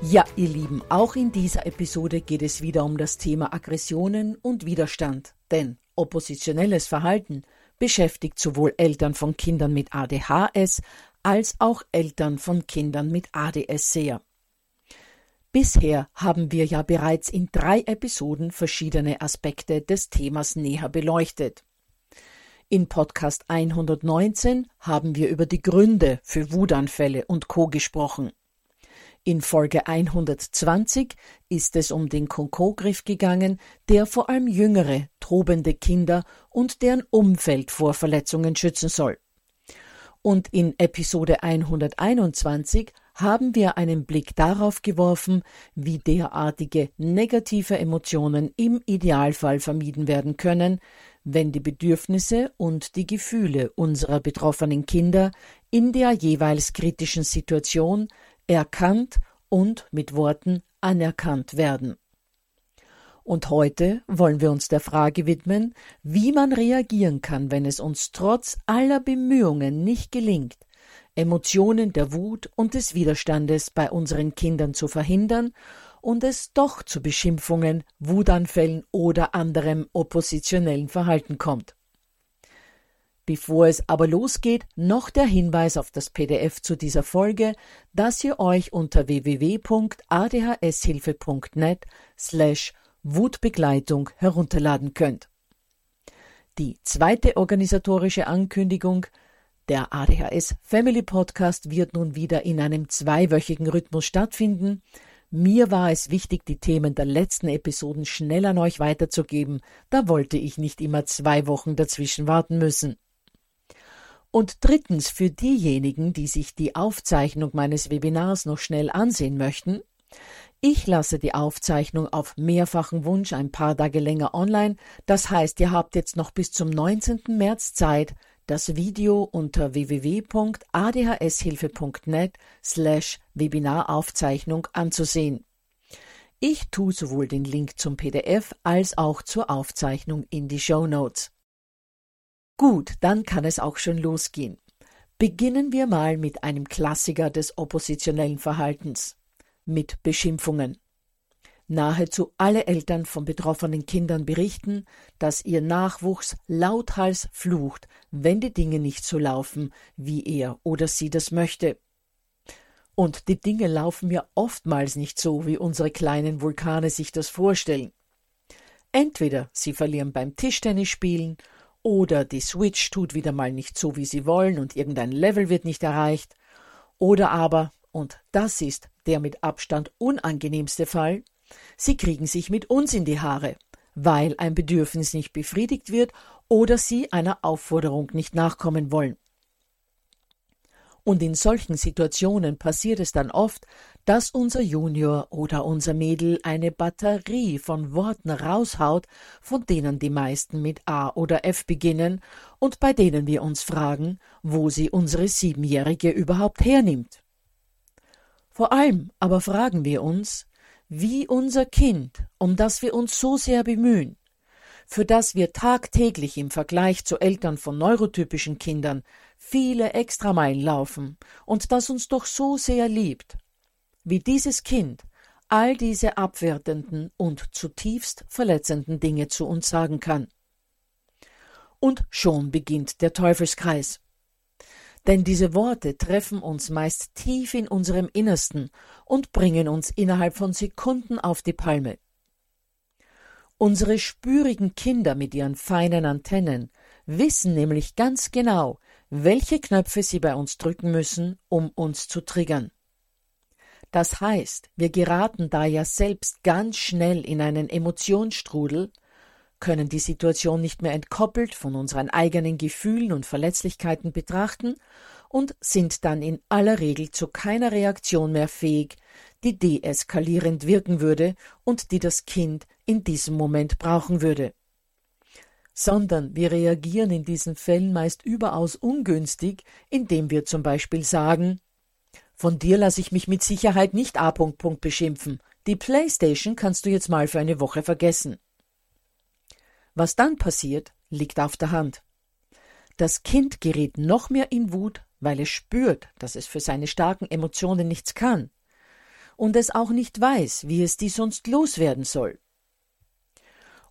Ja, ihr Lieben, auch in dieser Episode geht es wieder um das Thema Aggressionen und Widerstand. Denn oppositionelles Verhalten beschäftigt sowohl Eltern von Kindern mit ADHS als auch Eltern von Kindern mit ADS sehr. Bisher haben wir ja bereits in drei Episoden verschiedene Aspekte des Themas näher beleuchtet. In Podcast 119 haben wir über die Gründe für Wutanfälle und Co gesprochen. In Folge 120 ist es um den Konkogriff gegangen, der vor allem jüngere, tobende Kinder und deren Umfeld vor Verletzungen schützen soll. Und in Episode 121 haben wir einen Blick darauf geworfen, wie derartige negative Emotionen im Idealfall vermieden werden können, wenn die Bedürfnisse und die Gefühle unserer betroffenen Kinder in der jeweils kritischen Situation erkannt und mit Worten anerkannt werden. Und heute wollen wir uns der Frage widmen, wie man reagieren kann, wenn es uns trotz aller Bemühungen nicht gelingt, Emotionen der Wut und des Widerstandes bei unseren Kindern zu verhindern und es doch zu Beschimpfungen, Wutanfällen oder anderem oppositionellen Verhalten kommt. Bevor es aber losgeht, noch der Hinweis auf das PDF zu dieser Folge, das ihr euch unter www.adhshilfe.net slash Wutbegleitung herunterladen könnt. Die zweite organisatorische Ankündigung der ADHS Family Podcast wird nun wieder in einem zweiwöchigen Rhythmus stattfinden. Mir war es wichtig, die Themen der letzten Episoden schnell an euch weiterzugeben, da wollte ich nicht immer zwei Wochen dazwischen warten müssen. Und drittens für diejenigen, die sich die Aufzeichnung meines Webinars noch schnell ansehen möchten, ich lasse die Aufzeichnung auf mehrfachen Wunsch ein paar Tage länger online. Das heißt, ihr habt jetzt noch bis zum 19. März Zeit, das Video unter www.adhshilfe.net slash Webinaraufzeichnung anzusehen. Ich tue sowohl den Link zum PDF als auch zur Aufzeichnung in die Show Notes. Gut, dann kann es auch schon losgehen. Beginnen wir mal mit einem Klassiker des oppositionellen Verhaltens, mit Beschimpfungen. Nahezu alle Eltern von betroffenen Kindern berichten, dass ihr Nachwuchs lauthals flucht, wenn die Dinge nicht so laufen, wie er oder sie das möchte. Und die Dinge laufen ja oftmals nicht so, wie unsere kleinen Vulkane sich das vorstellen. Entweder sie verlieren beim Tischtennisspielen oder die Switch tut wieder mal nicht so, wie sie wollen und irgendein Level wird nicht erreicht, oder aber, und das ist der mit Abstand unangenehmste Fall, sie kriegen sich mit uns in die Haare, weil ein Bedürfnis nicht befriedigt wird oder sie einer Aufforderung nicht nachkommen wollen. Und in solchen Situationen passiert es dann oft, dass unser Junior oder unser Mädel eine Batterie von Worten raushaut, von denen die meisten mit A oder F beginnen und bei denen wir uns fragen, wo sie unsere Siebenjährige überhaupt hernimmt. Vor allem aber fragen wir uns, wie unser Kind, um das wir uns so sehr bemühen, für das wir tagtäglich im Vergleich zu Eltern von neurotypischen Kindern viele Extrameilen laufen und das uns doch so sehr liebt, wie dieses Kind all diese abwertenden und zutiefst verletzenden Dinge zu uns sagen kann. Und schon beginnt der Teufelskreis. Denn diese Worte treffen uns meist tief in unserem Innersten und bringen uns innerhalb von Sekunden auf die Palme. Unsere spürigen Kinder mit ihren feinen Antennen wissen nämlich ganz genau, welche Knöpfe sie bei uns drücken müssen, um uns zu triggern. Das heißt, wir geraten da ja selbst ganz schnell in einen Emotionsstrudel, können die Situation nicht mehr entkoppelt von unseren eigenen Gefühlen und Verletzlichkeiten betrachten und sind dann in aller Regel zu keiner Reaktion mehr fähig, die deeskalierend wirken würde und die das Kind in diesem Moment brauchen würde. Sondern wir reagieren in diesen Fällen meist überaus ungünstig, indem wir zum Beispiel sagen Von dir lasse ich mich mit Sicherheit nicht A. beschimpfen. Die Playstation kannst du jetzt mal für eine Woche vergessen. Was dann passiert, liegt auf der Hand. Das Kind gerät noch mehr in Wut, weil es spürt, dass es für seine starken Emotionen nichts kann und es auch nicht weiß, wie es die sonst loswerden soll.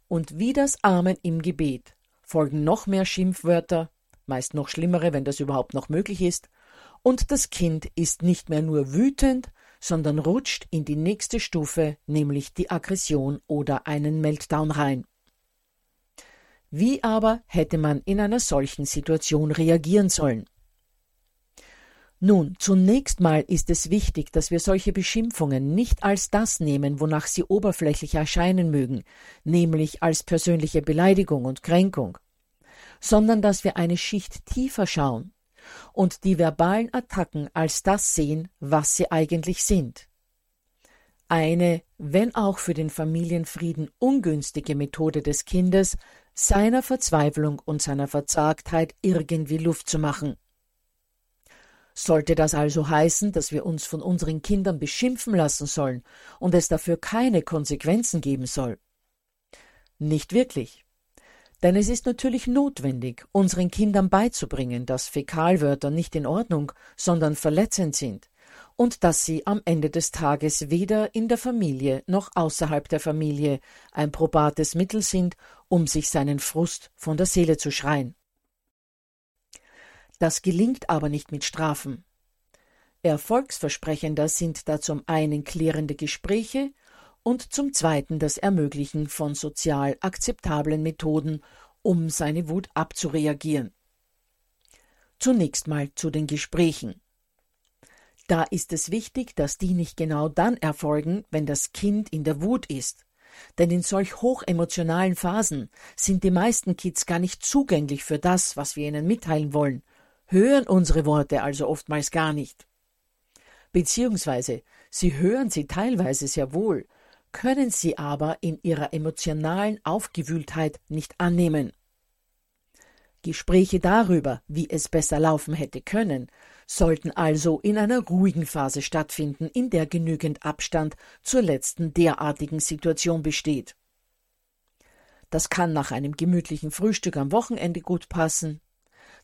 Und wie das Amen im Gebet folgen noch mehr Schimpfwörter, meist noch schlimmere, wenn das überhaupt noch möglich ist, und das Kind ist nicht mehr nur wütend, sondern rutscht in die nächste Stufe, nämlich die Aggression oder einen Meltdown rein. Wie aber hätte man in einer solchen Situation reagieren sollen? Nun, zunächst mal ist es wichtig, dass wir solche Beschimpfungen nicht als das nehmen, wonach sie oberflächlich erscheinen mögen, nämlich als persönliche Beleidigung und Kränkung, sondern dass wir eine Schicht tiefer schauen und die verbalen Attacken als das sehen, was sie eigentlich sind. Eine, wenn auch für den Familienfrieden ungünstige Methode des Kindes, seiner Verzweiflung und seiner Verzagtheit irgendwie Luft zu machen. Sollte das also heißen, dass wir uns von unseren Kindern beschimpfen lassen sollen und es dafür keine Konsequenzen geben soll? Nicht wirklich. Denn es ist natürlich notwendig, unseren Kindern beizubringen, dass Fäkalwörter nicht in Ordnung, sondern verletzend sind und dass sie am Ende des Tages weder in der Familie noch außerhalb der Familie ein probates Mittel sind, um sich seinen Frust von der Seele zu schreien. Das gelingt aber nicht mit Strafen. Erfolgsversprechender sind da zum einen klärende Gespräche und zum zweiten das Ermöglichen von sozial akzeptablen Methoden, um seine Wut abzureagieren. Zunächst mal zu den Gesprächen. Da ist es wichtig, dass die nicht genau dann erfolgen, wenn das Kind in der Wut ist. Denn in solch hochemotionalen Phasen sind die meisten Kids gar nicht zugänglich für das, was wir ihnen mitteilen wollen hören unsere Worte also oftmals gar nicht. Beziehungsweise sie hören sie teilweise sehr wohl, können sie aber in ihrer emotionalen Aufgewühltheit nicht annehmen. Gespräche darüber, wie es besser laufen hätte können, sollten also in einer ruhigen Phase stattfinden, in der genügend Abstand zur letzten derartigen Situation besteht. Das kann nach einem gemütlichen Frühstück am Wochenende gut passen,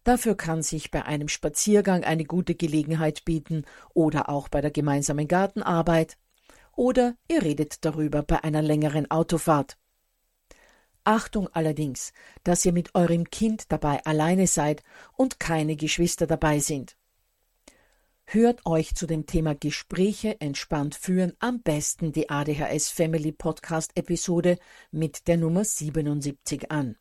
Dafür kann sich bei einem Spaziergang eine gute Gelegenheit bieten oder auch bei der gemeinsamen Gartenarbeit. Oder ihr redet darüber bei einer längeren Autofahrt. Achtung allerdings, dass ihr mit eurem Kind dabei alleine seid und keine Geschwister dabei sind. Hört euch zu dem Thema Gespräche entspannt führen am besten die ADHS Family Podcast Episode mit der Nummer 77 an.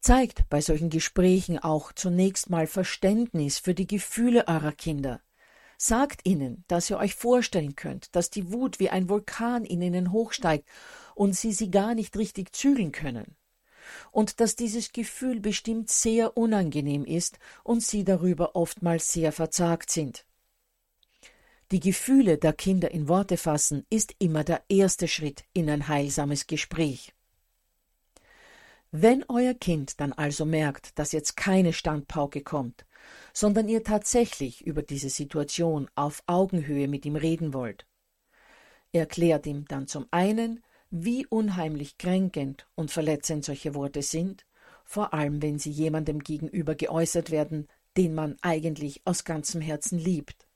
Zeigt bei solchen Gesprächen auch zunächst mal Verständnis für die Gefühle eurer Kinder. Sagt ihnen, dass ihr euch vorstellen könnt, dass die Wut wie ein Vulkan in ihnen hochsteigt und sie sie gar nicht richtig zügeln können. Und dass dieses Gefühl bestimmt sehr unangenehm ist und sie darüber oftmals sehr verzagt sind. Die Gefühle der Kinder in Worte fassen ist immer der erste Schritt in ein heilsames Gespräch. Wenn euer Kind dann also merkt, dass jetzt keine Standpauke kommt, sondern ihr tatsächlich über diese Situation auf Augenhöhe mit ihm reden wollt, erklärt ihm dann zum einen, wie unheimlich kränkend und verletzend solche Worte sind, vor allem wenn sie jemandem gegenüber geäußert werden, den man eigentlich aus ganzem Herzen liebt.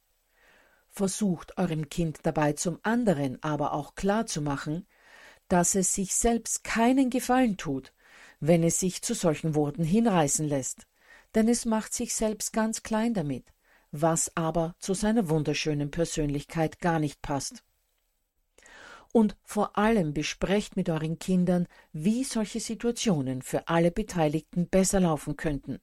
Versucht eurem Kind dabei zum anderen aber auch klar zu machen, dass es sich selbst keinen Gefallen tut, wenn es sich zu solchen Worten hinreißen lässt, denn es macht sich selbst ganz klein damit, was aber zu seiner wunderschönen Persönlichkeit gar nicht passt. Und vor allem besprecht mit euren Kindern, wie solche Situationen für alle Beteiligten besser laufen könnten.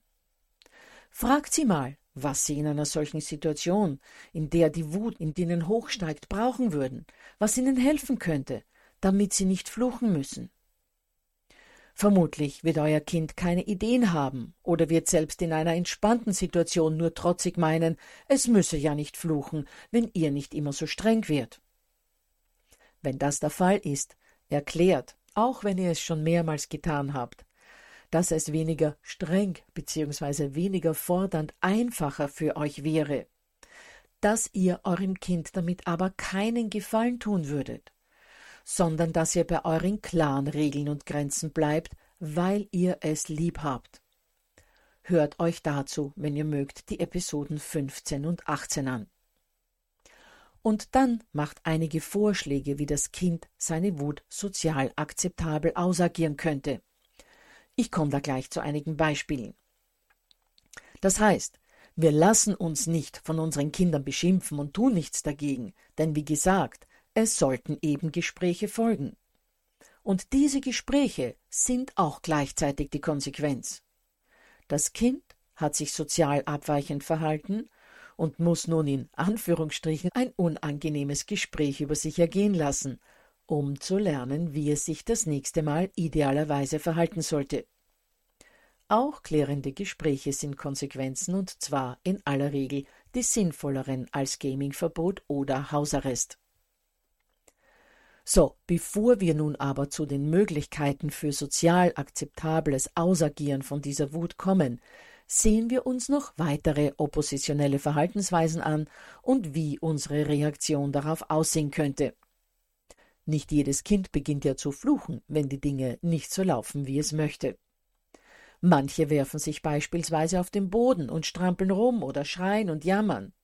Fragt sie mal, was sie in einer solchen Situation, in der die Wut in denen hochsteigt, brauchen würden, was ihnen helfen könnte, damit sie nicht fluchen müssen. Vermutlich wird euer Kind keine Ideen haben oder wird selbst in einer entspannten Situation nur trotzig meinen, es müsse ja nicht fluchen, wenn ihr nicht immer so streng wird. Wenn das der Fall ist, erklärt, auch wenn ihr es schon mehrmals getan habt, dass es weniger streng bzw. weniger fordernd einfacher für euch wäre, dass ihr eurem Kind damit aber keinen Gefallen tun würdet sondern dass ihr bei euren klaren Regeln und Grenzen bleibt, weil ihr es lieb habt. Hört euch dazu, wenn ihr mögt, die Episoden 15 und 18 an. Und dann macht einige Vorschläge, wie das Kind seine Wut sozial akzeptabel ausagieren könnte. Ich komme da gleich zu einigen Beispielen. Das heißt, wir lassen uns nicht von unseren Kindern beschimpfen und tun nichts dagegen, denn wie gesagt, es sollten eben Gespräche folgen. Und diese Gespräche sind auch gleichzeitig die Konsequenz. Das Kind hat sich sozial abweichend verhalten und muss nun in Anführungsstrichen ein unangenehmes Gespräch über sich ergehen lassen, um zu lernen, wie es sich das nächste Mal idealerweise verhalten sollte. Auch klärende Gespräche sind Konsequenzen und zwar in aller Regel die sinnvolleren als Gamingverbot oder Hausarrest. So, bevor wir nun aber zu den Möglichkeiten für sozial akzeptables Ausagieren von dieser Wut kommen, sehen wir uns noch weitere oppositionelle Verhaltensweisen an und wie unsere Reaktion darauf aussehen könnte. Nicht jedes Kind beginnt ja zu fluchen, wenn die Dinge nicht so laufen, wie es möchte. Manche werfen sich beispielsweise auf den Boden und strampeln rum oder schreien und jammern.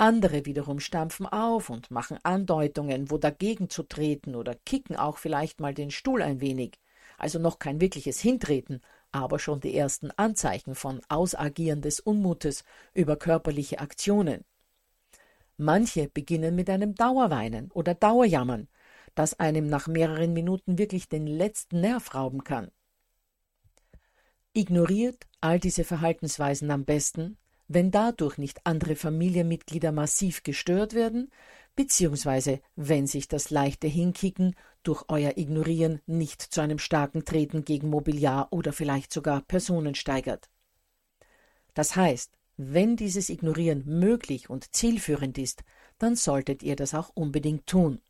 Andere wiederum stampfen auf und machen Andeutungen, wo dagegen zu treten oder kicken auch vielleicht mal den Stuhl ein wenig. Also noch kein wirkliches Hintreten, aber schon die ersten Anzeichen von Ausagieren des Unmutes über körperliche Aktionen. Manche beginnen mit einem Dauerweinen oder Dauerjammern, das einem nach mehreren Minuten wirklich den letzten Nerv rauben kann. Ignoriert all diese Verhaltensweisen am besten, wenn dadurch nicht andere Familienmitglieder massiv gestört werden, beziehungsweise wenn sich das leichte Hinkicken durch euer Ignorieren nicht zu einem starken Treten gegen Mobiliar oder vielleicht sogar Personen steigert. Das heißt, wenn dieses Ignorieren möglich und zielführend ist, dann solltet ihr das auch unbedingt tun.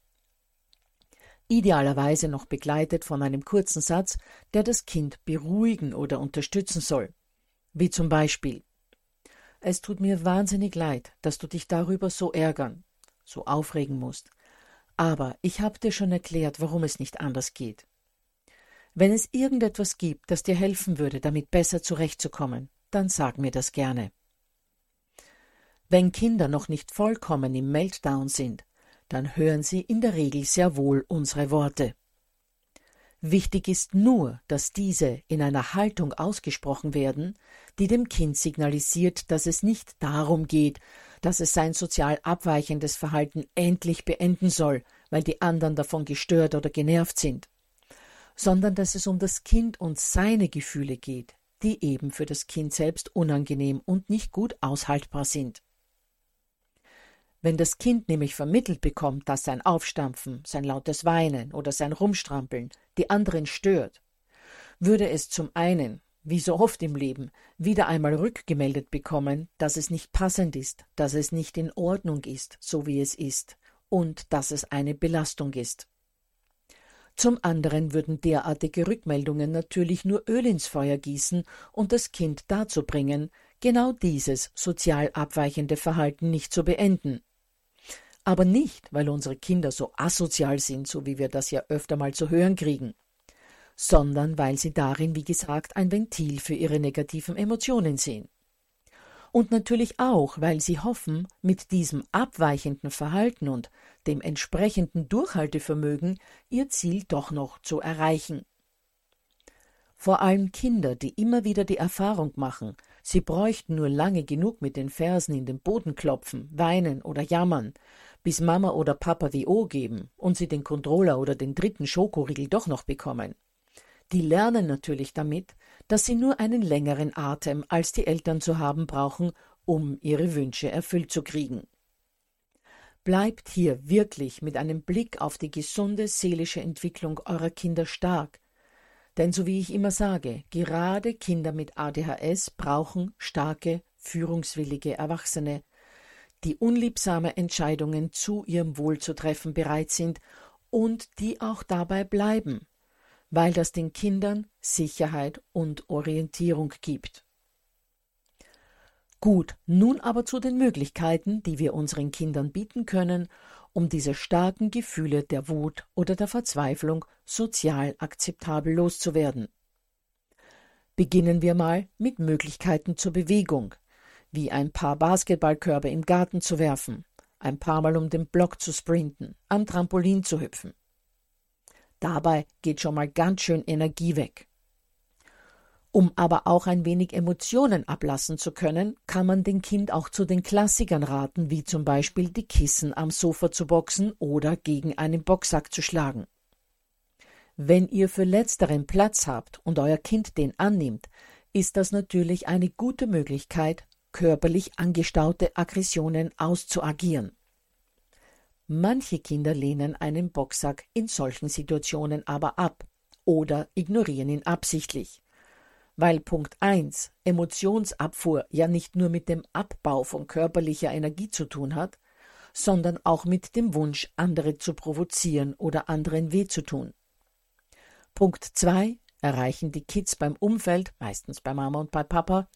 Idealerweise noch begleitet von einem kurzen Satz, der das Kind beruhigen oder unterstützen soll. Wie zum Beispiel es tut mir wahnsinnig leid, dass du dich darüber so ärgern, so aufregen musst. Aber ich habe dir schon erklärt, warum es nicht anders geht. Wenn es irgendetwas gibt, das dir helfen würde, damit besser zurechtzukommen, dann sag mir das gerne. Wenn Kinder noch nicht vollkommen im Meltdown sind, dann hören sie in der Regel sehr wohl unsere Worte. Wichtig ist nur, dass diese in einer Haltung ausgesprochen werden, die dem Kind signalisiert, dass es nicht darum geht, dass es sein sozial abweichendes Verhalten endlich beenden soll, weil die anderen davon gestört oder genervt sind, sondern dass es um das Kind und seine Gefühle geht, die eben für das Kind selbst unangenehm und nicht gut aushaltbar sind. Wenn das Kind nämlich vermittelt bekommt, dass sein Aufstampfen, sein lautes Weinen oder sein Rumstrampeln die anderen stört, würde es zum einen, wie so oft im Leben, wieder einmal rückgemeldet bekommen, dass es nicht passend ist, dass es nicht in Ordnung ist, so wie es ist, und dass es eine Belastung ist. Zum anderen würden derartige Rückmeldungen natürlich nur Öl ins Feuer gießen und das Kind dazu bringen, genau dieses sozial abweichende Verhalten nicht zu beenden. Aber nicht, weil unsere Kinder so asozial sind, so wie wir das ja öfter mal zu hören kriegen, sondern weil sie darin, wie gesagt, ein Ventil für ihre negativen Emotionen sehen und natürlich auch, weil sie hoffen, mit diesem abweichenden Verhalten und dem entsprechenden Durchhaltevermögen ihr Ziel doch noch zu erreichen. Vor allem Kinder, die immer wieder die Erfahrung machen, sie bräuchten nur lange genug mit den Fersen in den Boden klopfen, weinen oder jammern, bis Mama oder Papa die O geben und sie den Controller oder den dritten Schokoriegel doch noch bekommen. Die lernen natürlich damit, dass sie nur einen längeren Atem als die Eltern zu haben brauchen, um ihre Wünsche erfüllt zu kriegen. Bleibt hier wirklich mit einem Blick auf die gesunde seelische Entwicklung eurer Kinder stark. Denn so wie ich immer sage, gerade Kinder mit ADHS brauchen starke, führungswillige Erwachsene, die unliebsame Entscheidungen zu ihrem Wohl zu treffen bereit sind und die auch dabei bleiben, weil das den Kindern Sicherheit und Orientierung gibt. Gut, nun aber zu den Möglichkeiten, die wir unseren Kindern bieten können, um diese starken Gefühle der Wut oder der Verzweiflung sozial akzeptabel loszuwerden. Beginnen wir mal mit Möglichkeiten zur Bewegung, wie ein paar Basketballkörbe im Garten zu werfen, ein paar Mal um den Block zu sprinten, am Trampolin zu hüpfen. Dabei geht schon mal ganz schön Energie weg. Um aber auch ein wenig Emotionen ablassen zu können, kann man dem Kind auch zu den Klassikern raten, wie zum Beispiel die Kissen am Sofa zu boxen oder gegen einen Boxsack zu schlagen. Wenn ihr für letzteren Platz habt und euer Kind den annimmt, ist das natürlich eine gute Möglichkeit, körperlich angestaute Aggressionen auszuagieren. Manche Kinder lehnen einen Boxsack in solchen Situationen aber ab oder ignorieren ihn absichtlich. Weil Punkt 1 Emotionsabfuhr ja nicht nur mit dem Abbau von körperlicher Energie zu tun hat, sondern auch mit dem Wunsch, andere zu provozieren oder anderen weh zu tun. Punkt 2 erreichen die Kids beim Umfeld, meistens bei Mama und bei Papa,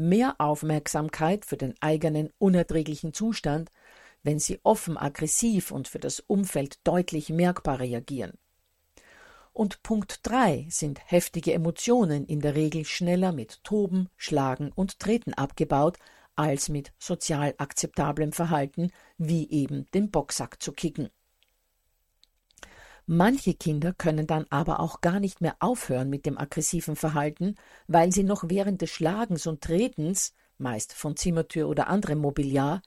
mehr Aufmerksamkeit für den eigenen unerträglichen Zustand, wenn sie offen aggressiv und für das Umfeld deutlich merkbar reagieren. Und Punkt 3 sind heftige Emotionen in der Regel schneller mit Toben, Schlagen und Treten abgebaut, als mit sozial akzeptablem Verhalten, wie eben den Boxsack zu kicken. Manche Kinder können dann aber auch gar nicht mehr aufhören mit dem aggressiven Verhalten, weil sie noch während des Schlagens und Tretens, meist von Zimmertür oder anderem Mobiliar,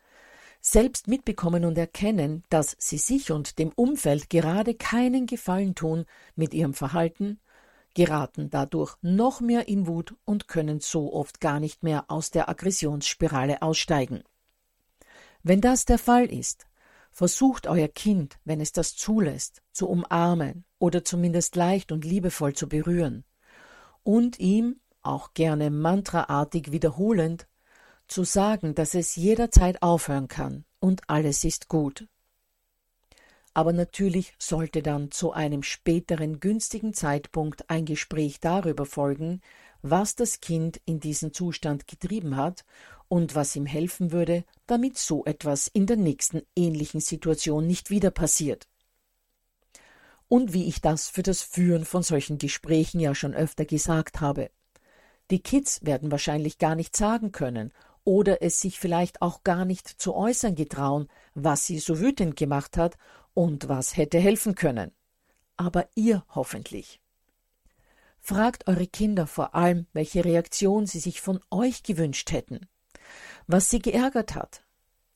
selbst mitbekommen und erkennen, dass sie sich und dem Umfeld gerade keinen Gefallen tun mit ihrem Verhalten, geraten dadurch noch mehr in Wut und können so oft gar nicht mehr aus der Aggressionsspirale aussteigen. Wenn das der Fall ist, versucht euer Kind, wenn es das zulässt, zu umarmen oder zumindest leicht und liebevoll zu berühren und ihm, auch gerne mantraartig wiederholend, zu sagen, dass es jederzeit aufhören kann und alles ist gut. Aber natürlich sollte dann zu einem späteren günstigen Zeitpunkt ein Gespräch darüber folgen, was das Kind in diesen Zustand getrieben hat und was ihm helfen würde, damit so etwas in der nächsten ähnlichen Situation nicht wieder passiert. Und wie ich das für das Führen von solchen Gesprächen ja schon öfter gesagt habe. Die Kids werden wahrscheinlich gar nicht sagen können, oder es sich vielleicht auch gar nicht zu äußern getrauen, was sie so wütend gemacht hat und was hätte helfen können. Aber ihr hoffentlich. Fragt eure Kinder vor allem, welche Reaktion sie sich von euch gewünscht hätten, was sie geärgert hat.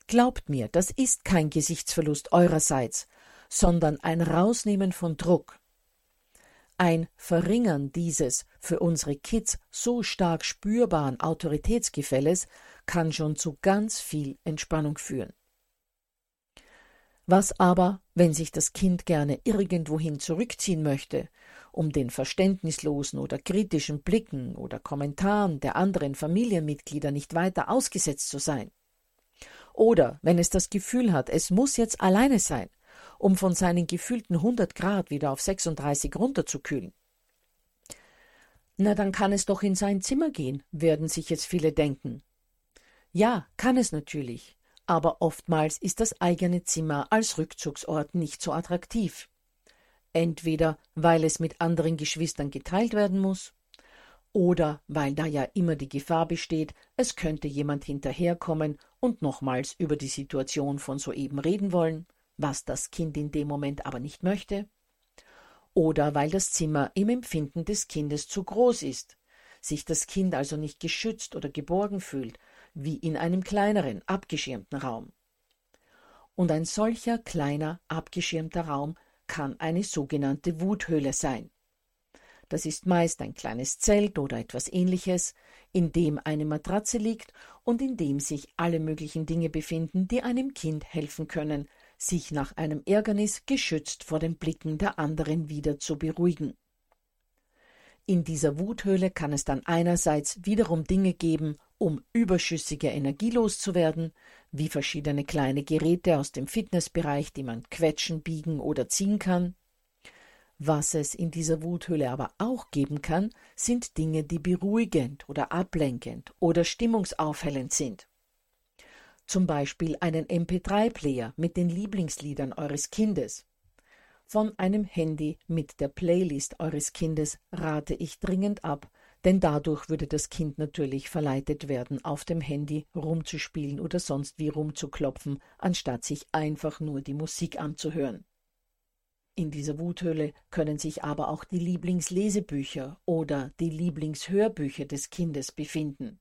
Glaubt mir, das ist kein Gesichtsverlust eurerseits, sondern ein Rausnehmen von Druck, ein Verringern dieses für unsere Kids so stark spürbaren Autoritätsgefälles kann schon zu ganz viel Entspannung führen. Was aber, wenn sich das Kind gerne irgendwohin zurückziehen möchte, um den verständnislosen oder kritischen Blicken oder Kommentaren der anderen Familienmitglieder nicht weiter ausgesetzt zu sein? Oder wenn es das Gefühl hat, es muss jetzt alleine sein, um von seinen gefühlten 100 Grad wieder auf 36 runterzukühlen? Na, dann kann es doch in sein Zimmer gehen, werden sich jetzt viele denken. Ja, kann es natürlich aber oftmals ist das eigene Zimmer als Rückzugsort nicht so attraktiv. Entweder weil es mit anderen Geschwistern geteilt werden muss, oder weil da ja immer die Gefahr besteht, es könnte jemand hinterherkommen und nochmals über die Situation von soeben reden wollen, was das Kind in dem Moment aber nicht möchte, oder weil das Zimmer im Empfinden des Kindes zu groß ist, sich das Kind also nicht geschützt oder geborgen fühlt, wie in einem kleineren, abgeschirmten Raum. Und ein solcher kleiner, abgeschirmter Raum kann eine sogenannte Wuthöhle sein. Das ist meist ein kleines Zelt oder etwas ähnliches, in dem eine Matratze liegt und in dem sich alle möglichen Dinge befinden, die einem Kind helfen können, sich nach einem Ärgernis geschützt vor den Blicken der anderen wieder zu beruhigen. In dieser Wuthöhle kann es dann einerseits wiederum Dinge geben, um überschüssige Energie loszuwerden, wie verschiedene kleine Geräte aus dem Fitnessbereich, die man quetschen, biegen oder ziehen kann. Was es in dieser Wuthöhle aber auch geben kann, sind Dinge, die beruhigend oder ablenkend oder stimmungsaufhellend sind. Zum Beispiel einen MP3-Player mit den Lieblingsliedern eures Kindes. Von einem Handy mit der Playlist eures Kindes rate ich dringend ab, denn dadurch würde das Kind natürlich verleitet werden, auf dem Handy rumzuspielen oder sonst wie rumzuklopfen, anstatt sich einfach nur die Musik anzuhören. In dieser Wuthöhle können sich aber auch die Lieblingslesebücher oder die Lieblingshörbücher des Kindes befinden.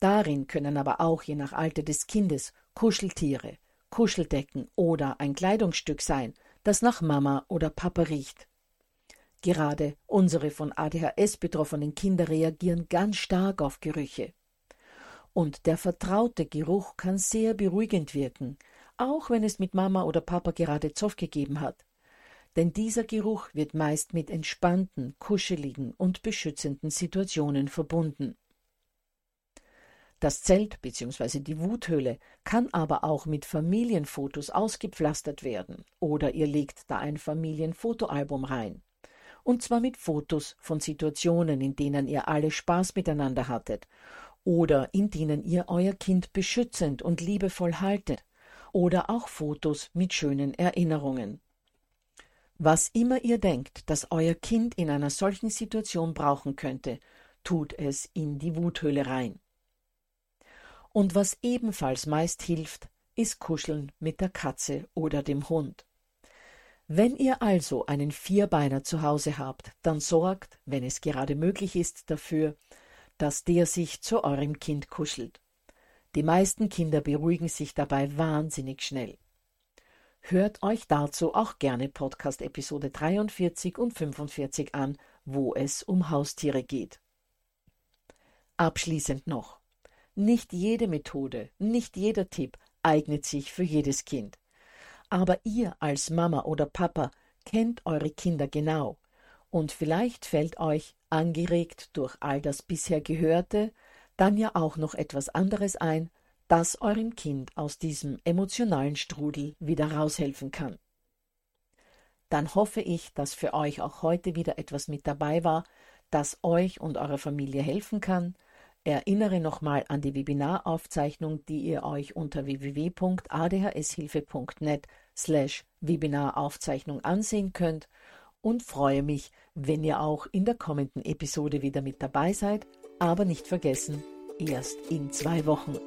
Darin können aber auch je nach Alter des Kindes Kuscheltiere, Kuscheldecken oder ein Kleidungsstück sein, das nach Mama oder Papa riecht. Gerade unsere von ADHS betroffenen Kinder reagieren ganz stark auf Gerüche. Und der vertraute Geruch kann sehr beruhigend wirken, auch wenn es mit Mama oder Papa gerade Zoff gegeben hat. Denn dieser Geruch wird meist mit entspannten, kuscheligen und beschützenden Situationen verbunden. Das Zelt bzw. die Wuthöhle kann aber auch mit Familienfotos ausgepflastert werden oder ihr legt da ein Familienfotoalbum rein und zwar mit Fotos von Situationen, in denen ihr alle Spaß miteinander hattet oder in denen ihr euer Kind beschützend und liebevoll haltet oder auch Fotos mit schönen Erinnerungen. Was immer ihr denkt, dass euer Kind in einer solchen Situation brauchen könnte, tut es in die Wuthöhle rein. Und was ebenfalls meist hilft, ist Kuscheln mit der Katze oder dem Hund. Wenn ihr also einen Vierbeiner zu Hause habt, dann sorgt, wenn es gerade möglich ist, dafür, dass der sich zu eurem Kind kuschelt. Die meisten Kinder beruhigen sich dabei wahnsinnig schnell. Hört euch dazu auch gerne Podcast Episode 43 und 45 an, wo es um Haustiere geht. Abschließend noch. Nicht jede Methode, nicht jeder Tipp eignet sich für jedes Kind. Aber ihr als Mama oder Papa kennt eure Kinder genau und vielleicht fällt euch, angeregt durch all das bisher Gehörte, dann ja auch noch etwas anderes ein, das eurem Kind aus diesem emotionalen Strudel wieder raushelfen kann. Dann hoffe ich, dass für euch auch heute wieder etwas mit dabei war, das euch und eurer Familie helfen kann, Erinnere nochmal an die Webinaraufzeichnung, die ihr euch unter www.adhshilfe.net slash Webinaraufzeichnung ansehen könnt und freue mich, wenn ihr auch in der kommenden Episode wieder mit dabei seid, aber nicht vergessen, erst in zwei Wochen.